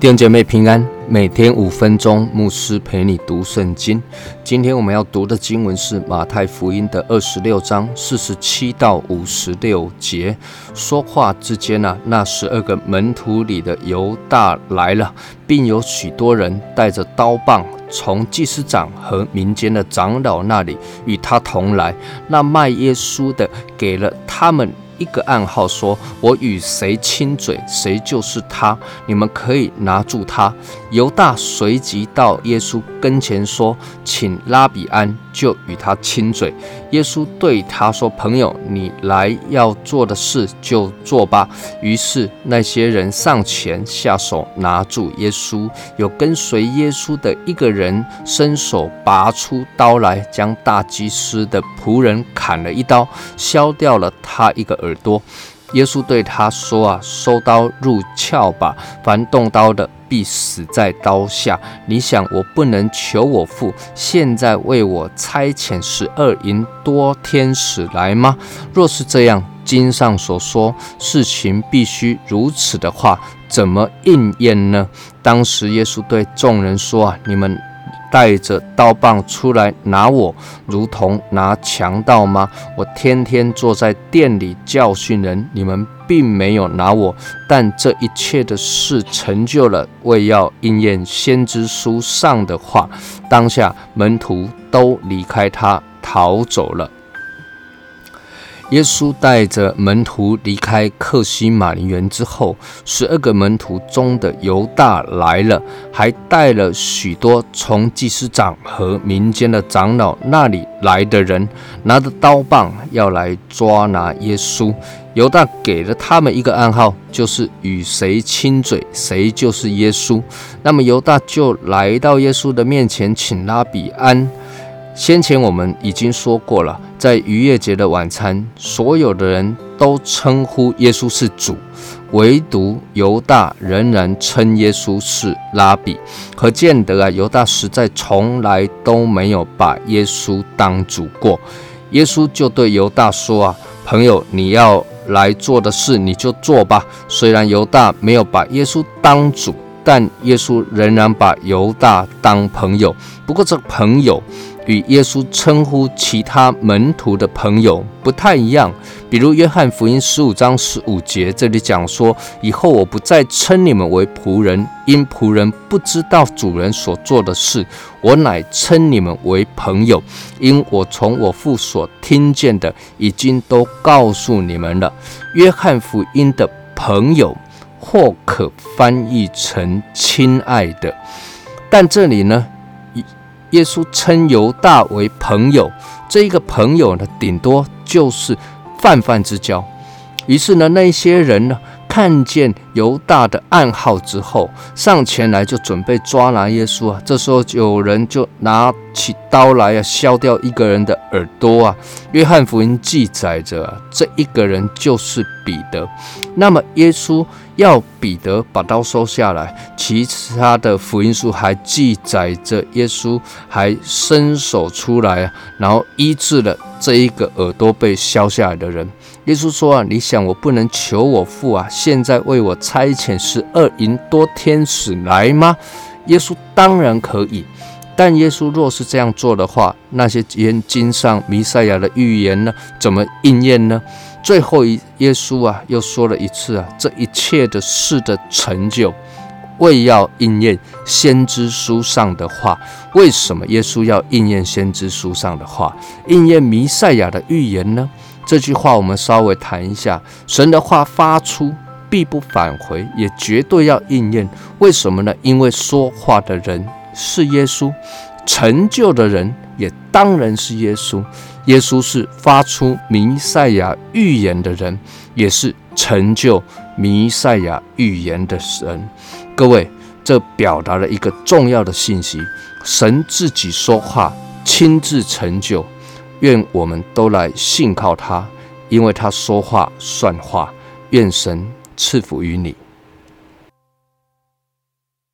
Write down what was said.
弟兄姐妹平安，每天五分钟，牧师陪你读圣经。今天我们要读的经文是马太福音的二十六章四十七到五十六节。说话之间呢，那十二个门徒里的犹大来了，并有许多人带着刀棒从祭司长和民间的长老那里与他同来。那卖耶稣的给了他们。一个暗号说：“我与谁亲嘴，谁就是他。你们可以拿住他。”犹大随即到耶稣跟前说：“请拉比安。”就与他亲嘴。耶稣对他说：“朋友，你来要做的事就做吧。”于是那些人上前下手拿住耶稣。有跟随耶稣的一个人伸手拔出刀来，将大祭司的仆人砍了一刀，削掉了他一个耳耳朵。耶稣对他说：“啊，收刀入鞘吧！凡动刀的，必死在刀下。你想，我不能求我父现在为我差遣十二银多天使来吗？若是这样，经上所说事情必须如此的话，怎么应验呢？”当时耶稣对众人说：“啊，你们。”带着刀棒出来拿我，如同拿强盗吗？我天天坐在店里教训人，你们并没有拿我。但这一切的事成就了，为要应验先知书上的话。当下门徒都离开他，逃走了。耶稣带着门徒离开克西马尼园之后，十二个门徒中的犹大来了，还带了许多从祭司长和民间的长老那里来的人，拿着刀棒要来抓拿耶稣。犹大给了他们一个暗号，就是与谁亲嘴，谁就是耶稣。那么犹大就来到耶稣的面前，请拉比安。先前我们已经说过了，在逾越节的晚餐，所有的人都称呼耶稣是主，唯独犹大仍然称耶稣是拉比。可见得啊，犹大实在从来都没有把耶稣当主过。耶稣就对犹大说：“啊，朋友，你要来做的事，你就做吧。”虽然犹大没有把耶稣当主，但耶稣仍然把犹大当朋友。不过这朋友。与耶稣称呼其他门徒的朋友不太一样，比如约翰福音十五章十五节，这里讲说：“以后我不再称你们为仆人，因仆人不知道主人所做的事；我乃称你们为朋友，因我从我父所听见的，已经都告诉你们了。”约翰福音的朋友，或可翻译成亲爱的，但这里呢？耶稣称犹大为朋友，这一个朋友呢，顶多就是泛泛之交。于是呢，那些人呢，看见犹大的暗号之后，上前来就准备抓拿耶稣啊。这时候有人就拿起刀来啊，削掉一个人的耳朵啊。约翰福音记载着，这一个人就是彼得。那么耶稣。要彼得把刀收下来，其他的福音书还记载着耶稣还伸手出来，然后医治了这一个耳朵被削下来的人。耶稣说啊，你想我不能求我父啊，现在为我差遣十二银多天使来吗？耶稣当然可以，但耶稣若是这样做的话，那些经经上弥赛亚的预言呢，怎么应验呢？最后一，耶稣啊，又说了一次啊，这一切的事的成就，为要应验先知书上的话。为什么耶稣要应验先知书上的话，应验弥赛亚的预言呢？这句话我们稍微谈一下。神的话发出，必不返回，也绝对要应验。为什么呢？因为说话的人是耶稣，成就的人也当然是耶稣。耶稣是发出弥赛亚预言的人，也是成就弥赛亚预言的神。各位，这表达了一个重要的信息：神自己说话，亲自成就。愿我们都来信靠他，因为他说话算话。愿神赐福于你。